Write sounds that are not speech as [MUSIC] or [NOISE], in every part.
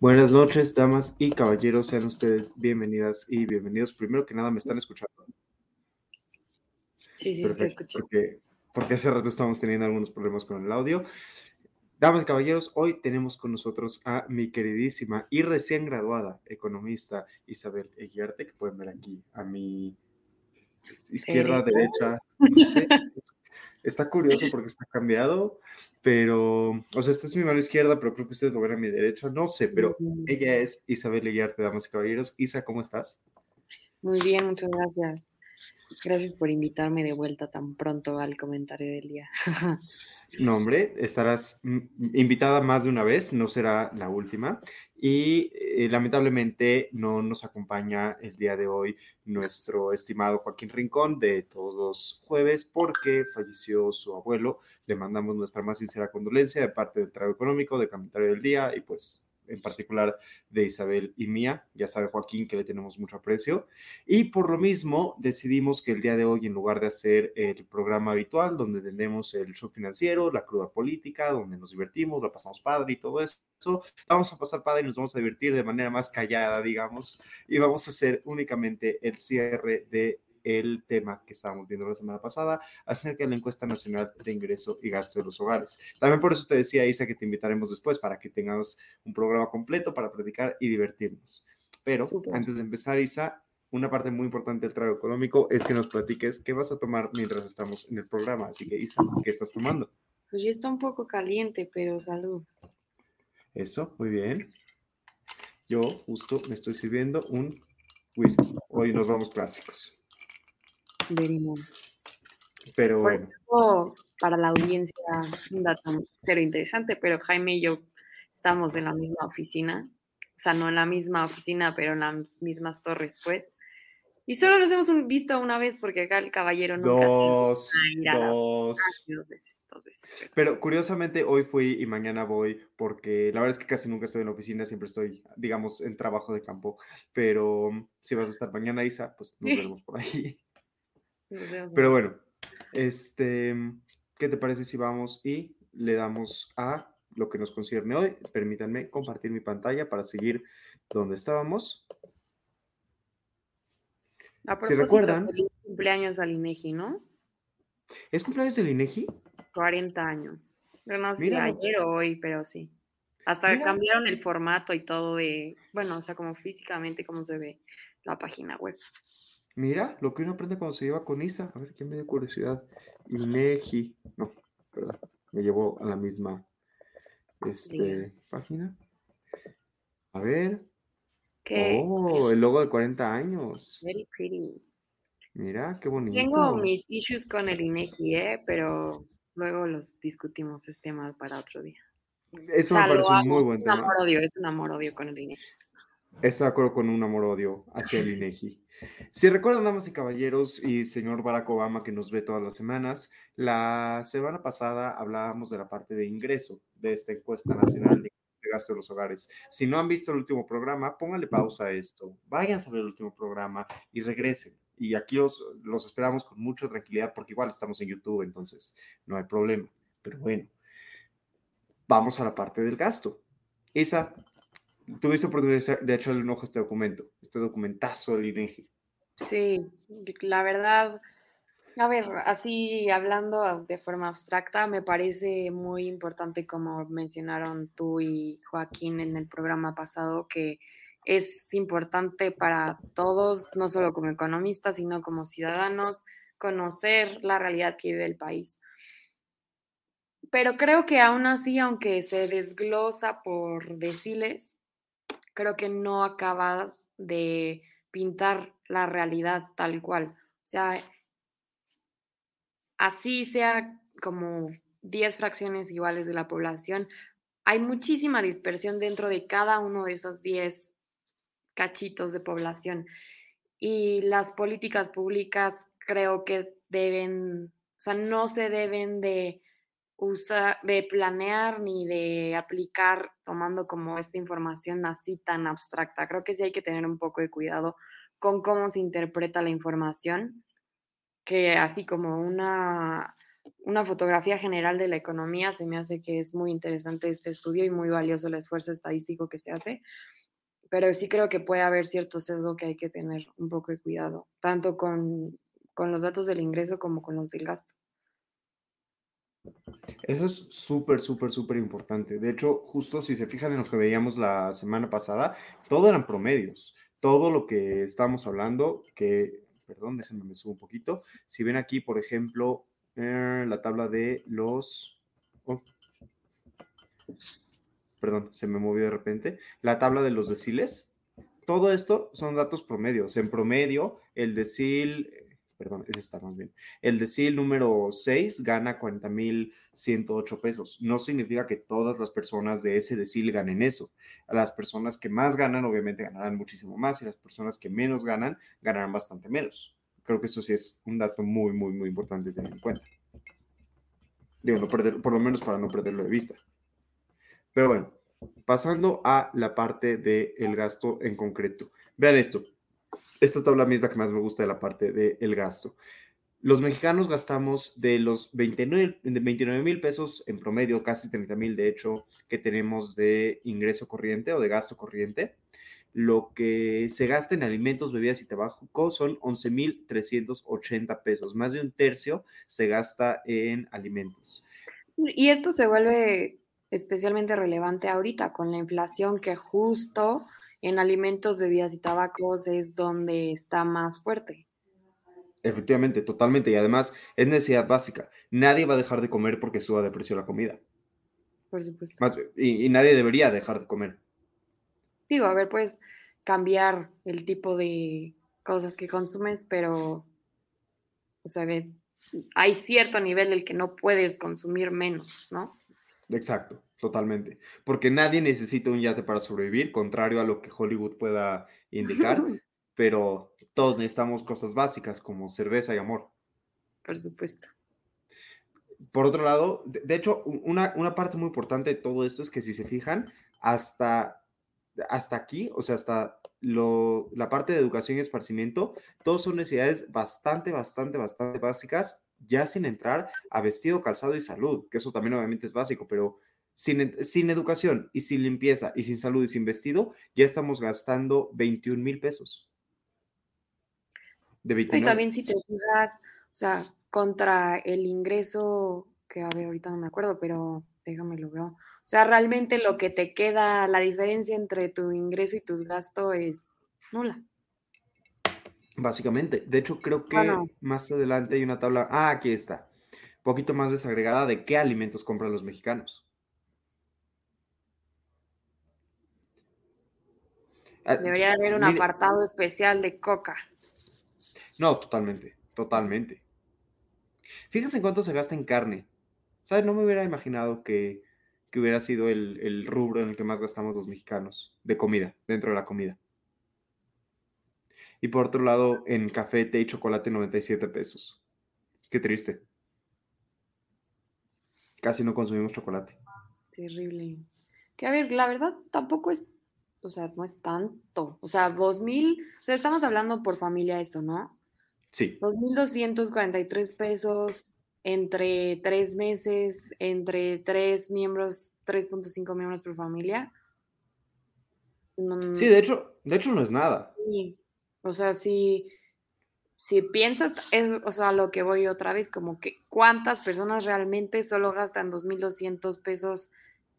Buenas noches, damas y caballeros, sean ustedes bienvenidas y bienvenidos. Primero que nada, ¿me están escuchando? Sí, sí, te escucho. Porque, porque hace rato estamos teniendo algunos problemas con el audio. Damas y caballeros, hoy tenemos con nosotros a mi queridísima y recién graduada economista Isabel Eguiarte, que pueden ver aquí a mi izquierda, derecha, no sé. Está curioso porque está cambiado, pero, o sea, esta es mi mano izquierda, pero creo que ustedes lo ven a mi derecha, no sé, pero ella es Isabel Leguiarte, damas y caballeros. Isa, ¿cómo estás? Muy bien, muchas gracias. Gracias por invitarme de vuelta tan pronto al comentario del día. [LAUGHS] No, hombre, estarás invitada más de una vez, no será la última. Y eh, lamentablemente no nos acompaña el día de hoy nuestro estimado Joaquín Rincón de todos los jueves porque falleció su abuelo. Le mandamos nuestra más sincera condolencia de parte del Trago Económico, de Comentario del Día y pues en particular de Isabel y mía. Ya sabe Joaquín que le tenemos mucho aprecio. Y por lo mismo decidimos que el día de hoy, en lugar de hacer el programa habitual, donde tenemos el show financiero, la cruda política, donde nos divertimos, lo pasamos padre y todo eso, vamos a pasar padre y nos vamos a divertir de manera más callada, digamos, y vamos a hacer únicamente el cierre de el tema que estábamos viendo la semana pasada acerca de la encuesta nacional de ingreso y gasto de los hogares. También por eso te decía, Isa, que te invitaremos después para que tengamos un programa completo para platicar y divertirnos. Pero antes de empezar, Isa, una parte muy importante del trabajo económico es que nos platiques qué vas a tomar mientras estamos en el programa. Así que, Isa, ¿qué estás tomando? Pues ya está un poco caliente, pero salud. Eso, muy bien. Yo justo me estoy sirviendo un whisky. Hoy nos vamos clásicos. Veremos. Pero Por para la audiencia, un dato cero interesante, pero Jaime y yo estamos en la misma oficina, o sea, no en la misma oficina, pero en las mismas torres, pues. Y solo nos hemos visto una vez porque acá el caballero nunca dos, dos. dos veces, dos veces. Pero curiosamente hoy fui y mañana voy porque la verdad es que casi nunca estoy en la oficina, siempre estoy, digamos, en trabajo de campo. Pero si vas a estar mañana, Isa, pues nos [LAUGHS] veremos por ahí. Pero bueno, este, ¿qué te parece si vamos y le damos a lo que nos concierne hoy? Permítanme compartir mi pantalla para seguir donde estábamos. A si recuerdan, feliz cumpleaños al INEGI, ¿no? ¿Es cumpleaños del INEGI? 40 años. no sé ayer o hoy, pero sí. Hasta cambiaron el formato y todo de, bueno, o sea, como físicamente cómo se ve la página web. Mira, lo que uno aprende cuando se lleva con Isa. A ver, ¿quién me dio curiosidad? Inegi. No, perdón. Me llevó a la misma este, página. A ver. ¿Qué? Oh, el logo de 40 años. Very pretty. Mira, qué bonito. Tengo mis issues con el INEGI, ¿eh? pero luego los discutimos este tema para otro día. Eso me parece un muy buen tema. Es un amor-odio, es un amor-odio con el INEGI. Estoy de acuerdo con un amor-odio hacia el INEGI. Si recuerdan, damas y caballeros, y señor Barack Obama que nos ve todas las semanas, la semana pasada hablábamos de la parte de ingreso de esta encuesta nacional de gasto de los hogares. Si no han visto el último programa, pónganle pausa a esto, vayan a ver el último programa y regresen. Y aquí los, los esperamos con mucha tranquilidad porque igual estamos en YouTube, entonces no hay problema. Pero bueno, vamos a la parte del gasto. Esa tuviste oportunidad de echarle un ojo a este documento, este documentazo del INEGI. Sí, la verdad, a ver, así hablando de forma abstracta, me parece muy importante, como mencionaron tú y Joaquín en el programa pasado, que es importante para todos, no solo como economistas, sino como ciudadanos, conocer la realidad que vive el país. Pero creo que aún así, aunque se desglosa por deciles, creo que no acabas de pintar la realidad tal cual. O sea, así sea como 10 fracciones iguales de la población, hay muchísima dispersión dentro de cada uno de esos 10 cachitos de población. Y las políticas públicas creo que deben, o sea, no se deben de usar, de planear ni de aplicar tomando como esta información así tan abstracta. Creo que sí hay que tener un poco de cuidado con cómo se interpreta la información, que así como una, una fotografía general de la economía, se me hace que es muy interesante este estudio y muy valioso el esfuerzo estadístico que se hace, pero sí creo que puede haber cierto sesgo que hay que tener un poco de cuidado, tanto con, con los datos del ingreso como con los del gasto. Eso es súper, súper, súper importante. De hecho, justo si se fijan en lo que veíamos la semana pasada, todo eran promedios. Todo lo que estamos hablando, que, perdón, déjenme me subo un poquito. Si ven aquí, por ejemplo, eh, la tabla de los... Oh, perdón, se me movió de repente. La tabla de los deciles. Todo esto son datos promedios. En promedio, el decil perdón, ese está más bien. El decil número 6 gana 40.108 pesos. No significa que todas las personas de ese decil ganen eso. Las personas que más ganan, obviamente, ganarán muchísimo más y las personas que menos ganan, ganarán bastante menos. Creo que eso sí es un dato muy, muy, muy importante tener en cuenta. Digo, no por lo menos para no perderlo de vista. Pero bueno, pasando a la parte del gasto en concreto. Vean esto esta tabla a es la que más me gusta de la parte del gasto. Los mexicanos gastamos de los 29 mil pesos en promedio, casi 30 mil de hecho, que tenemos de ingreso corriente o de gasto corriente. Lo que se gasta en alimentos, bebidas y tabaco son 11 mil 380 pesos. Más de un tercio se gasta en alimentos. Y esto se vuelve especialmente relevante ahorita con la inflación que justo en alimentos, bebidas y tabacos es donde está más fuerte. Efectivamente, totalmente. Y además es necesidad básica. Nadie va a dejar de comer porque suba de precio la comida. Por supuesto. y, nadie debería dejar de comer. Digo, a ver, puedes cambiar el tipo de cosas que consumes, pero, o sea, hay cierto nivel del que no puedes consumir menos, ¿no? Exacto. Totalmente. Porque nadie necesita un yate para sobrevivir, contrario a lo que Hollywood pueda indicar, [LAUGHS] pero todos necesitamos cosas básicas como cerveza y amor. Por supuesto. Por otro lado, de, hecho, una, una, parte muy importante de todo esto es que si se fijan, hasta, hasta aquí, o sea, hasta lo, la parte de educación y esparcimiento, todos son necesidades bastante, bastante, bastante básicas, ya sin entrar a vestido, calzado y salud, que eso también obviamente es básico, pero sin, educación y sin limpieza y sin salud y sin vestido, ya estamos gastando 21 mil pesos. De Y también si te fijas, o sea, contra el ingreso, que a ver, ahorita no me acuerdo, pero déjame lo veo. O sea, realmente lo que te queda, la diferencia entre tu ingreso y tus gastos es nula. Básicamente. De hecho, creo que más adelante hay una tabla. Ah, aquí está. Un poquito más desagregada de qué alimentos compran los mexicanos. Debería haber un apartado especial de coca. No, totalmente, totalmente. Fíjense en cuánto se gasta en carne. ¿Sabes? No me hubiera imaginado que, hubiera sido el, el, rubro en el que más gastamos los mexicanos de comida, dentro de la comida. Y por otro lado, en café, té y chocolate, 97 pesos. Qué triste. Casi no consumimos chocolate. Terrible. Que a ver, la verdad tampoco es o sea, no es tanto. O sea, 2.000, o sea, estamos hablando por familia esto, ¿no? Sí. 2.243 pesos entre tres meses, entre tres miembros, 3.5 miembros por familia. sí, de hecho, de hecho no es nada. Sí. O sea, si, si piensas, o sea, lo que voy otra vez, como que cuántas personas realmente solo gastan 2.200 pesos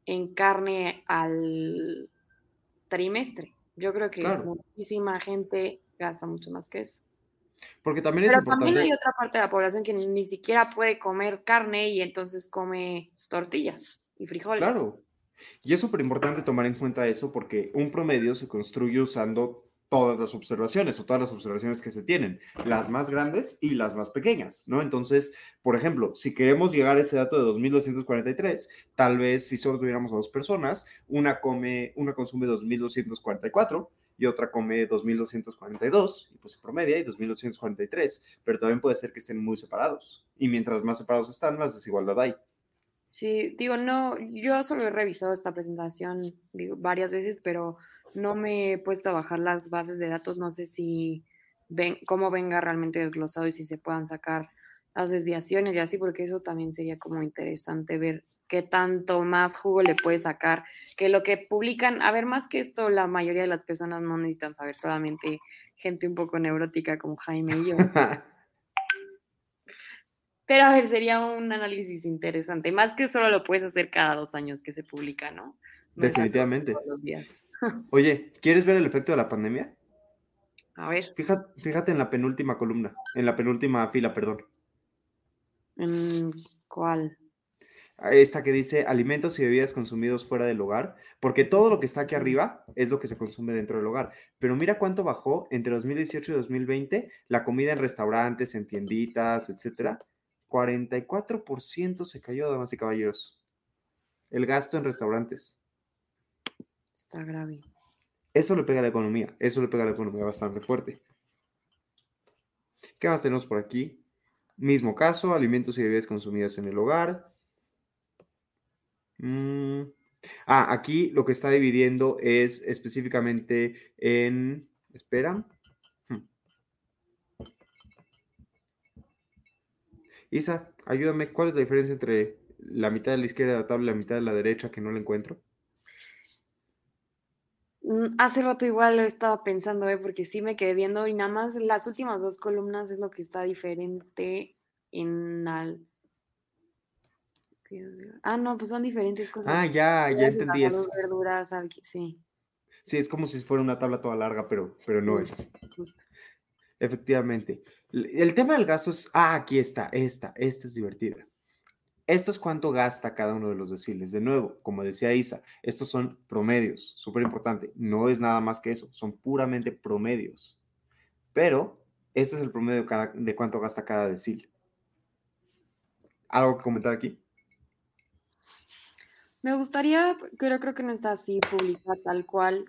en carne al trimestre. Yo creo que Claro. muchísima gente gasta mucho más que eso. Porque también es Pero también importante. hay otra parte de la población que ni, ni siquiera puede comer carne y entonces come tortillas y frijoles. Claro. Y es súper importante tomar en cuenta eso porque un promedio se construye usando todas las observaciones o todas las observaciones que se tienen, las más grandes y las más pequeñas, ¿no? Entonces, por ejemplo, si queremos llegar a ese dato de 2243, tal vez si solo tuviéramos a dos personas, una come, una consume 2244 y otra come 2242, y pues se promedia y 2243, pero también puede ser que estén muy separados. Y mientras más separados están, más desigualdad hay. Sí, digo, no, yo solo he revisado esta presentación digo, varias veces, pero no me he puesto a bajar las bases de datos. No sé si ven, cómo venga realmente desglosado y si se puedan sacar las desviaciones y así, porque eso también sería como interesante ver qué tanto más jugo le puede sacar que lo que publican. A ver, más que esto, la mayoría de las personas no necesitan saber, solamente gente un poco neurótica como Jaime y yo. [LAUGHS] Pero a ver, sería un análisis interesante. Más que solo lo puedes hacer cada dos años que se publica, ¿no? No Definitivamente. todos los días. [LAUGHS] Oye, ¿quieres ver el efecto de la pandemia? A ver, Fíjate, fíjate en la penúltima columna, en la penúltima fila, perdón. ¿en ¿cuál? Esta que dice alimentos y bebidas consumidos fuera del hogar, porque todo lo que está aquí arriba es lo que se consume dentro del hogar. Pero mira cuánto bajó entre 2018 y 2020 la comida en restaurantes, en tienditas, etcétera. 44% se cayó, damas y caballeros. El gasto en restaurantes. Está grave. Eso le pega a la economía, eso le pega a la economía bastante fuerte. ¿Qué más tenemos por aquí? Mismo caso, alimentos y bebidas consumidas en el hogar. Mm, Ah, aquí lo que está dividiendo es específicamente en... Espera. Hmm. Isa, ayúdame, ¿cuál es la diferencia entre la mitad de la izquierda de la tabla y la mitad de la derecha que no la encuentro? Mm, Hace rato igual lo estaba pensando, ¿eh? porque sí me quedé viendo y nada más las últimas dos columnas es lo que está diferente en al... Ah, no, pues son diferentes cosas. Ah, ya, ya entendí eso. verduras, sí, Sí, es como si fuera una tabla toda larga, pero, pero no Sí. es. justo. Efectivamente. El tema del gasto es, ah, aquí está, esta, esta es divertida. Esto es cuánto gasta cada uno de los deciles. De nuevo, como decía Isa, estos son promedios, súper importante. No es nada más que eso, son puramente promedios. Pero este es el promedio de cuánto gasta cada decil. ¿Algo que comentar aquí? Me gustaría, pero creo que no está así publicar tal cual,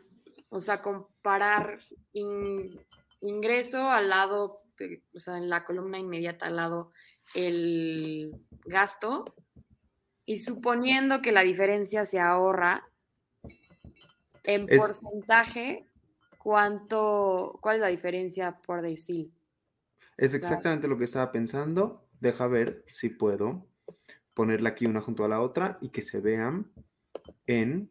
o sea, comparar in- ingreso al lado, o sea, en la columna inmediata al lado el gasto y suponiendo que la diferencia se ahorra en Es- porcentaje, ¿cuánto, cuál es la diferencia por decil? Es exactamente lo que estaba pensando. Deja ver si puedo ponerla aquí una junto a la otra y que se vean en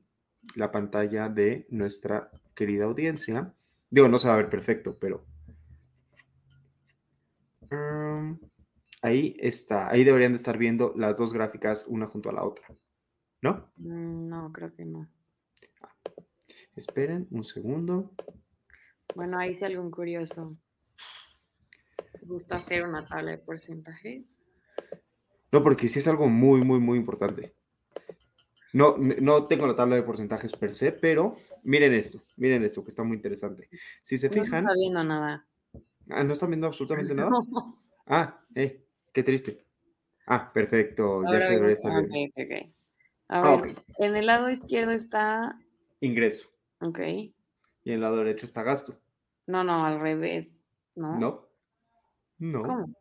la pantalla de nuestra querida audiencia. Digo, no se va a ver perfecto, pero ahí está. Ahí deberían de estar viendo las dos gráficas una junto a la otra. ¿No? Mm, No, creo que no. Esperen un segundo. Bueno, ahí sí algún curioso. ¿Gusta hacer una tabla de porcentajes? No, porque sí es algo muy, muy, muy importante. No, no tengo la tabla de porcentajes per se, pero miren esto, miren esto, que está muy interesante. Si se No fijan, está viendo nada. ah, ¿no están viendo absolutamente [LAUGHS] nada? Ah, eh, qué triste. Ah, perfecto, ya se estar ah, viendo. ok, ok, ok. A Ah, ver, ok. en el lado izquierdo está. Ingreso. Ok. Y en el lado derecho está gasto. No, no, al revés. ¿No? ¿No? No. ¿Cómo?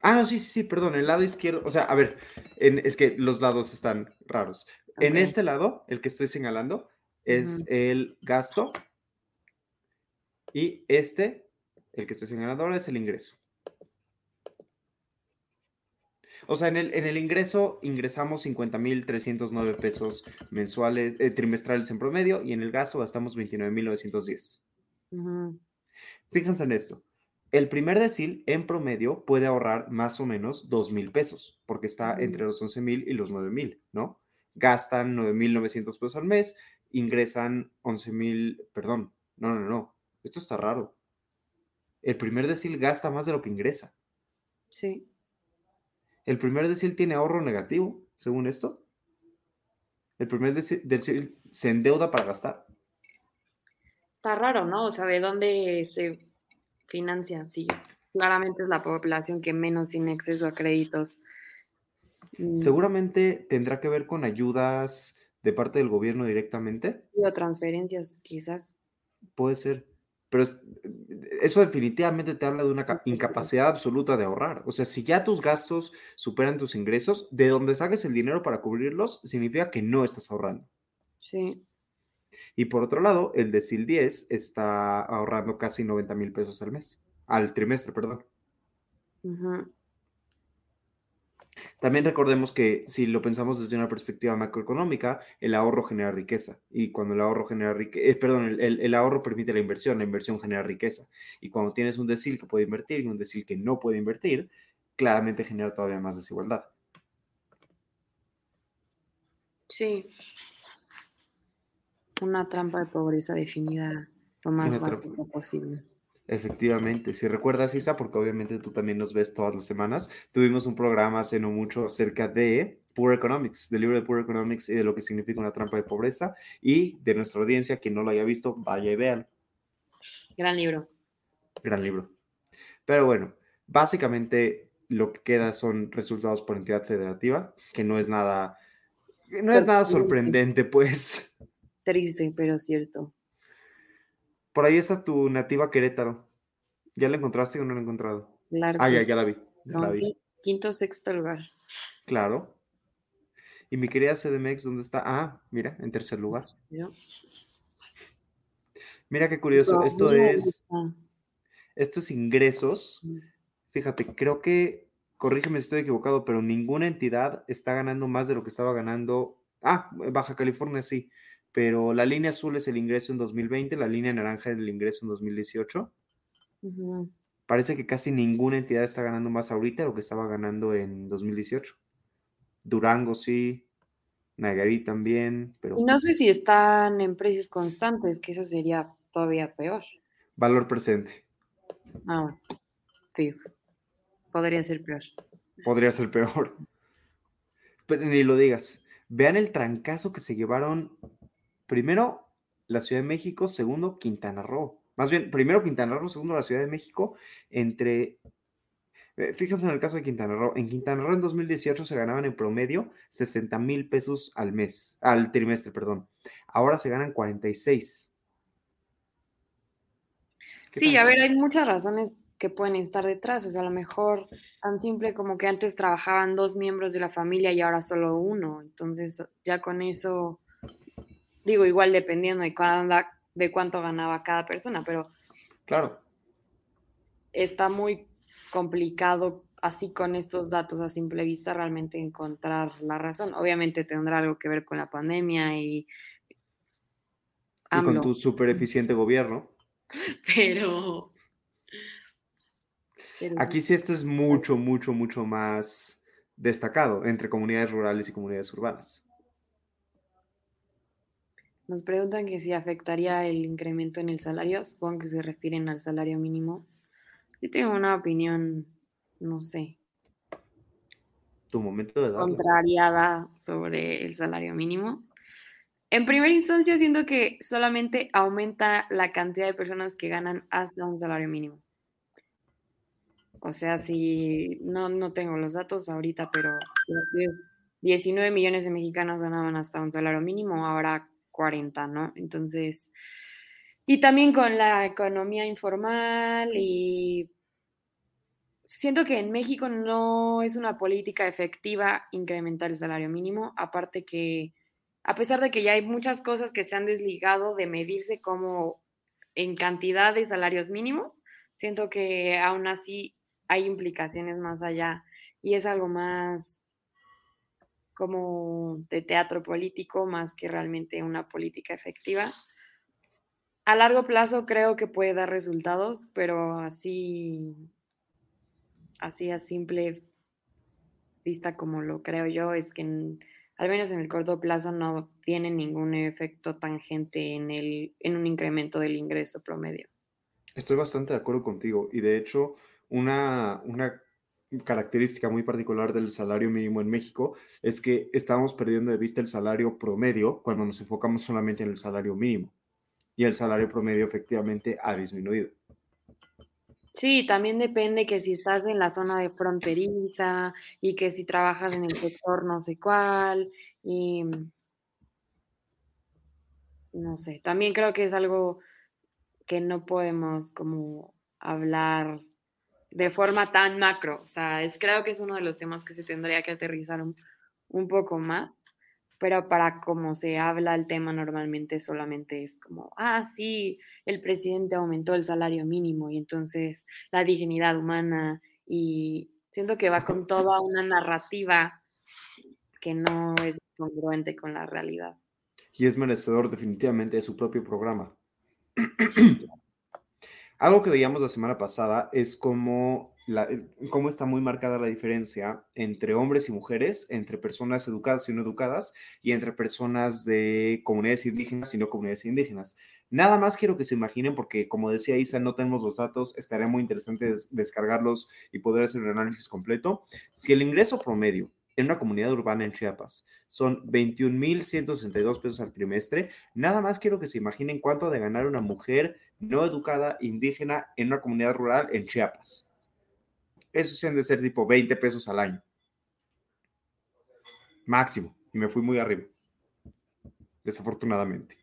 Ah, no, sí, sí, perdón, el lado izquierdo, o sea, a ver, en- es que los lados están raros. En este lado, el que estoy señalando, es el gasto y este, el que estoy señalando ahora, es el ingreso. O sea, en el, en el ingreso ingresamos 50.309 pesos mensuales, eh, trimestrales en promedio y en el gasto gastamos 29.910. Ujú. Fíjense en esto. El primer decil en promedio puede ahorrar más o menos 2 mil pesos, porque está entre los 11 mil y los 9 mil, ¿no? Gastan 9 mil 900 pesos al mes ingresan 11 mil, perdón, no, no, no, esto está raro. El primer decil gasta más de lo que ingresa. Sí. El primer decil tiene ahorro negativo, según esto. El primer decil se endeuda para gastar. Está raro, ¿no? O sea, ¿de dónde se financian? Sí, claramente es la población que menos tiene acceso a créditos. Mm. Seguramente tendrá que ver con ayudas de parte del gobierno directamente. O transferencias, quizás. Puede ser. Pero eso definitivamente te habla de una incapacidad absoluta de ahorrar. O sea, si ya tus gastos superan tus ingresos, de donde saques el dinero para cubrirlos, significa que no estás ahorrando. Sí. Y por otro lado, el decil 10 está ahorrando casi 90 mil pesos al mes, al trimestre, perdón. También recordemos que si lo pensamos desde una perspectiva macroeconómica, el ahorro genera riqueza. Y cuando el ahorro genera riqueza, eh, perdón, el, ahorro permite la inversión, la inversión genera riqueza. Y cuando tienes un decil que puede invertir y un decil que no puede invertir, claramente genera todavía más desigualdad. Sí. Una trampa de pobreza definida lo más básico posible. Efectivamente, si recuerdas, Isa, porque obviamente tú también nos ves todas las semanas, tuvimos un programa hace no mucho acerca de Poor Economics, del libro de Poor Economics y de lo que significa una trampa de pobreza. Y de nuestra audiencia, quien no lo haya visto, vaya y vean. Gran libro. Gran libro. Pero bueno, básicamente lo que queda son resultados por entidad federativa, que no es nada, no es nada sorprendente, pues. Triste, pero cierto. Por ahí está tu nativa Querétaro. ¿Ya la encontraste o no la he encontrado? ah, ya, ya la vi. Quinto, sexto lugar. Claro. Y mi querida CDMX, ¿dónde está? Ah, mira, en tercer lugar. Mira qué curioso. Esto es. Esto es ingresos. Mm. Fíjate, creo que, corrígeme si estoy equivocado, pero ninguna entidad está ganando más de lo que estaba ganando. Ah, Baja California sí pero la línea azul es el ingreso en 2020, la línea naranja es el ingreso en 2018. Parece que casi ninguna entidad está ganando más ahorita de lo que estaba ganando en 2018. Durango sí, Nayarit también, pero... Y no sé si están en precios constantes, que eso sería todavía peor. Valor presente. Ah, sí. Podría ser peor. Podría ser peor. Pero ni lo digas. Vean el trancazo que se llevaron primero la Ciudad de México, segundo Quintana Roo. Más bien, primero Quintana Roo, segundo la Ciudad de México, entre... Eh, fíjense en el caso de Quintana Roo. En Quintana Roo en 2018 se ganaban en promedio 60 mil pesos al mes, al trimestre, perdón. Ahora se ganan 46. Sí, a ver, hay muchas razones que pueden estar detrás. O sea, a lo mejor tan simple como que antes trabajaban dos miembros de la familia y ahora solo uno. Entonces, ya con eso Digo, igual dependiendo de, de cuánto ganaba cada persona, pero... Claro. Está muy complicado así con estos datos a simple vista realmente encontrar la razón. Obviamente tendrá algo que ver con la pandemia y... Y con tu súper eficiente gobierno. [LAUGHS] Pero... Aquí sí esto es mucho, mucho, mucho más destacado entre comunidades rurales y comunidades urbanas. Nos preguntan que si afectaría el incremento en el salario, supongo que se refieren al salario mínimo. Yo tengo una opinión, no sé. Tu momento de Contrariada sobre el salario mínimo. En primera instancia, siento que solamente aumenta la cantidad de personas que ganan hasta un salario mínimo. O sea, si no, no tengo los datos ahorita, pero si 19 millones de mexicanos ganaban hasta un salario mínimo, ahora 40, ¿no? Entonces, y también con la economía informal y siento que en México no es una política efectiva incrementar el salario mínimo, aparte que a pesar de que ya hay muchas cosas que se han desligado de medirse como en cantidad de salarios mínimos, siento que aún así hay implicaciones más allá y es algo más como de teatro político más que realmente una política efectiva. A largo plazo creo que puede dar resultados, pero así, así a simple vista como lo creo yo, es que al menos en el corto plazo no tiene ningún efecto tangente en, el, en un incremento del ingreso promedio. Estoy bastante de acuerdo contigo y de hecho una, una característica muy particular del salario mínimo en México es que estamos perdiendo de vista el salario promedio cuando nos enfocamos solamente en el salario mínimo y el salario promedio efectivamente ha disminuido. Sí, también depende que si estás en la zona de fronteriza y que si trabajas en el sector no sé cuál y no sé, también creo que es algo que no podemos como hablar de forma tan macro. O sea, es, creo que es uno de los temas que se tendría que aterrizar un, un poco más, pero para cómo se habla el tema normalmente solamente es como, ah, sí, el presidente aumentó el salario mínimo y entonces la dignidad humana y siento que va con toda una narrativa que no es congruente con la realidad. Y es merecedor definitivamente de su propio programa. Algo que veíamos la semana pasada es cómo, la, cómo está muy marcada la diferencia entre hombres y mujeres, entre personas educadas y no educadas, y entre personas de comunidades indígenas y no comunidades indígenas. Nada más quiero que se imaginen, porque como decía Isa, no tenemos los datos, estaría muy interesante descargarlos y poder hacer un análisis completo. Si el ingreso promedio en una comunidad urbana en Chiapas. Son 21.162 pesos al trimestre. Nada más quiero que se imaginen cuánto ha de ganar una mujer no educada indígena en una comunidad rural en Chiapas. Eso se han de ser tipo 20 pesos al año. Máximo. Y me fui muy arriba. Desafortunadamente.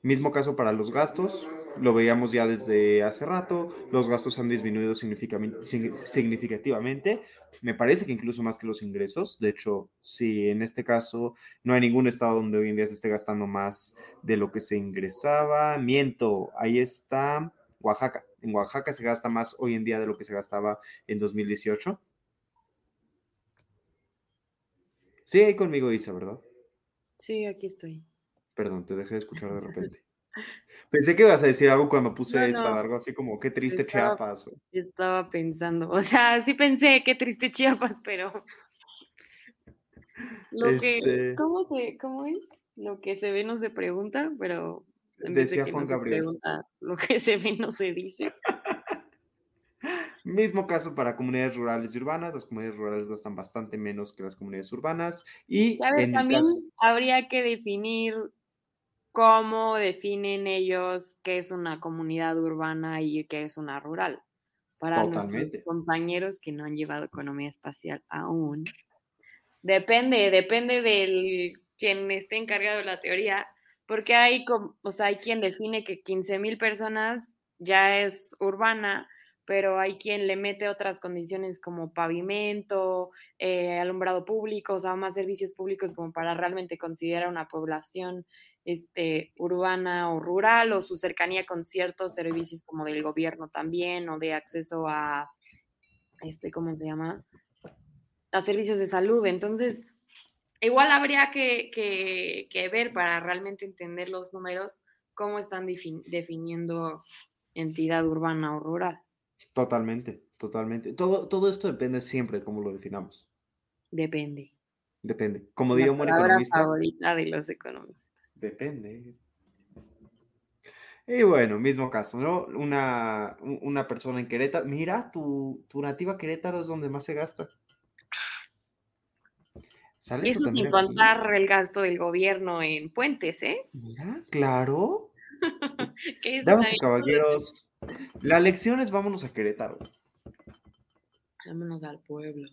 Mismo caso para los gastos, lo veíamos ya desde hace rato, los gastos han disminuido significativamente, me parece que incluso más que los ingresos, de hecho, sí, en este caso no hay ningún estado donde hoy en día se esté gastando más de lo que se ingresaba, miento, ahí está Oaxaca, en Oaxaca se gasta más hoy en día de lo que se gastaba en 2018. Sí, ahí conmigo dice, ¿verdad? Sí, aquí estoy. Perdón, te dejé de escuchar de [LAUGHS] repente. Pensé que ibas a decir algo cuando puse esta, algo así como qué triste Chiapas. Estaba pensando, o sea, sí pensé qué triste Chiapas, [LAUGHS] pero lo que, este ¿cómo, se, ¿cómo es? Lo que se ve no se pregunta, pero en decía Juan Gabriel. pregunta, [LAUGHS] lo que se ve no se dice. [LAUGHS] Mismo caso para comunidades rurales y urbanas. Las comunidades rurales gastan bastante menos que las comunidades urbanas. Y también habría que definir cómo definen ellos qué es una comunidad urbana y qué es una rural. Para nuestros compañeros que no han llevado economía espacial aún. Depende, depende del quien esté encargado de la teoría, porque hay, o sea, hay quien define que 15 mil personas ya es urbana, pero hay quien le mete otras condiciones como pavimento, eh, alumbrado público, o sea, más servicios públicos como para realmente considerar una población este, urbana o rural, o su cercanía con ciertos servicios como del gobierno también, o de acceso a, este, ¿cómo se llama? A servicios de salud. Entonces, igual habría que, que ver para realmente entender los números cómo están definiendo entidad urbana o rural. Totalmente, totalmente. Todo, todo esto depende siempre de cómo lo definamos. Depende. Depende. Como diría un buen economista. favorita de los economistas. Depende. Y bueno, mismo caso, ¿no? Una, una persona en Querétaro. Mira, tu, tu nativa Querétaro es donde más se gasta. Y eso sin contar el gasto del gobierno en puentes, ¿eh? Mira, claro. [LAUGHS] Damas y caballeros, la lección es vámonos a Querétaro. Vámonos al pueblo.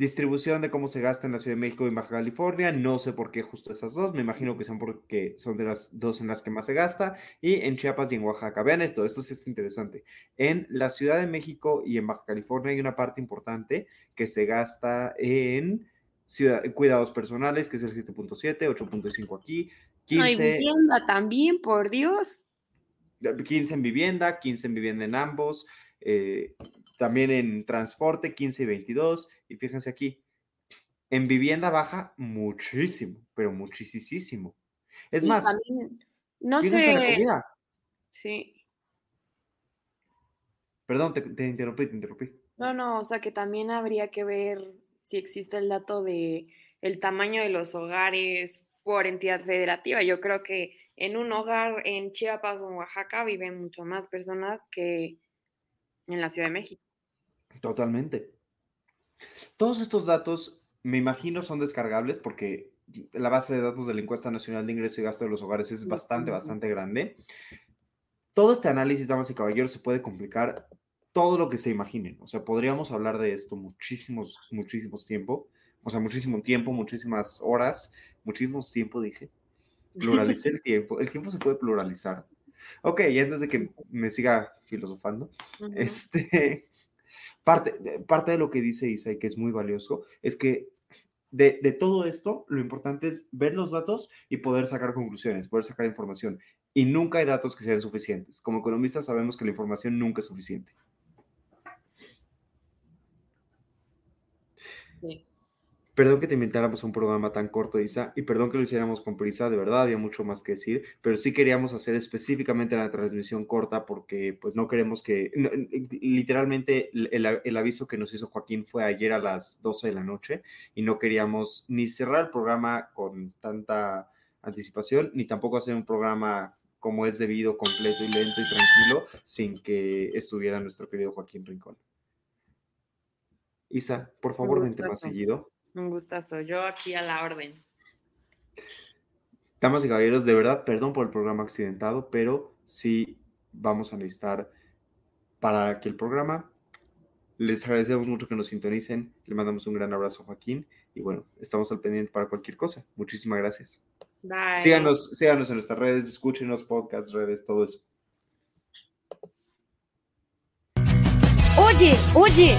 Distribución de cómo se gasta en la Ciudad de México y en Baja California. No sé por qué justo esas dos. Me imagino que son porque son de las dos en las que más se gasta. Y en Chiapas y en Oaxaca. Vean esto, esto sí es interesante. En la Ciudad de México y en Baja California hay una parte importante que se gasta en ciudad, cuidados personales, que es el 7.7, 8.5 aquí, 15, vivienda también, por Dios. 15 en vivienda, 15 en vivienda en ambos, eh, también en transporte, 15 y 22. Y fíjense aquí, en vivienda baja muchísimo, pero muchísimo. Es más, no sé. Sí. Perdón, te, interrumpí, te interrumpí. No, no, o sea que también habría que ver si existe el dato de el tamaño de los hogares por entidad federativa. Yo creo que en un hogar en Chiapas o en Oaxaca viven mucho más personas que en la Ciudad de México. Totalmente. Todos estos datos, me imagino, son descargables porque la base de datos de la encuesta nacional de ingreso y gasto de los hogares es bastante, bastante grande. Todo este análisis, damas y caballeros, se puede complicar todo lo que se imaginen. O sea, podríamos hablar de esto muchísimos, muchísimos tiempo. O sea, muchísimo tiempo, muchísimas horas, muchísimos tiempo, dije. [LAUGHS] Pluralicé el tiempo. El tiempo se puede pluralizar. Ok, y antes de que me siga filosofando, este, parte, parte de lo que dice Isa y que es muy valioso es que de, de, todo esto, lo importante es ver los datos y poder sacar conclusiones, poder sacar información. Y nunca hay datos que sean suficientes. Como economistas sabemos que la información nunca es suficiente. Perdón que te inventáramos un programa tan corto, Isa, y perdón que lo hiciéramos con prisa, de verdad había mucho más que decir, pero sí queríamos hacer específicamente la transmisión corta porque pues no queremos que, literalmente el, el, aviso que nos hizo Joaquín fue ayer a las 12 de la noche y no queríamos ni cerrar el programa con tanta anticipación, ni tampoco hacer un programa como es debido, completo y lento y tranquilo, sin que estuviera nuestro querido Joaquín Rincón. Isa, por favor, vente más seguido. Un gustazo. Yo aquí a la orden. Damas y caballeros, de verdad, perdón por el programa accidentado, pero sí vamos a necesitar para que el programa. Les agradecemos mucho que nos sintonicen. Le mandamos un gran abrazo a Joaquín. Y bueno, estamos al pendiente para cualquier cosa. Muchísimas gracias. Bye. Síganos, síganos en nuestras redes, escúchenos, podcasts, redes, todo eso. Oye, oye,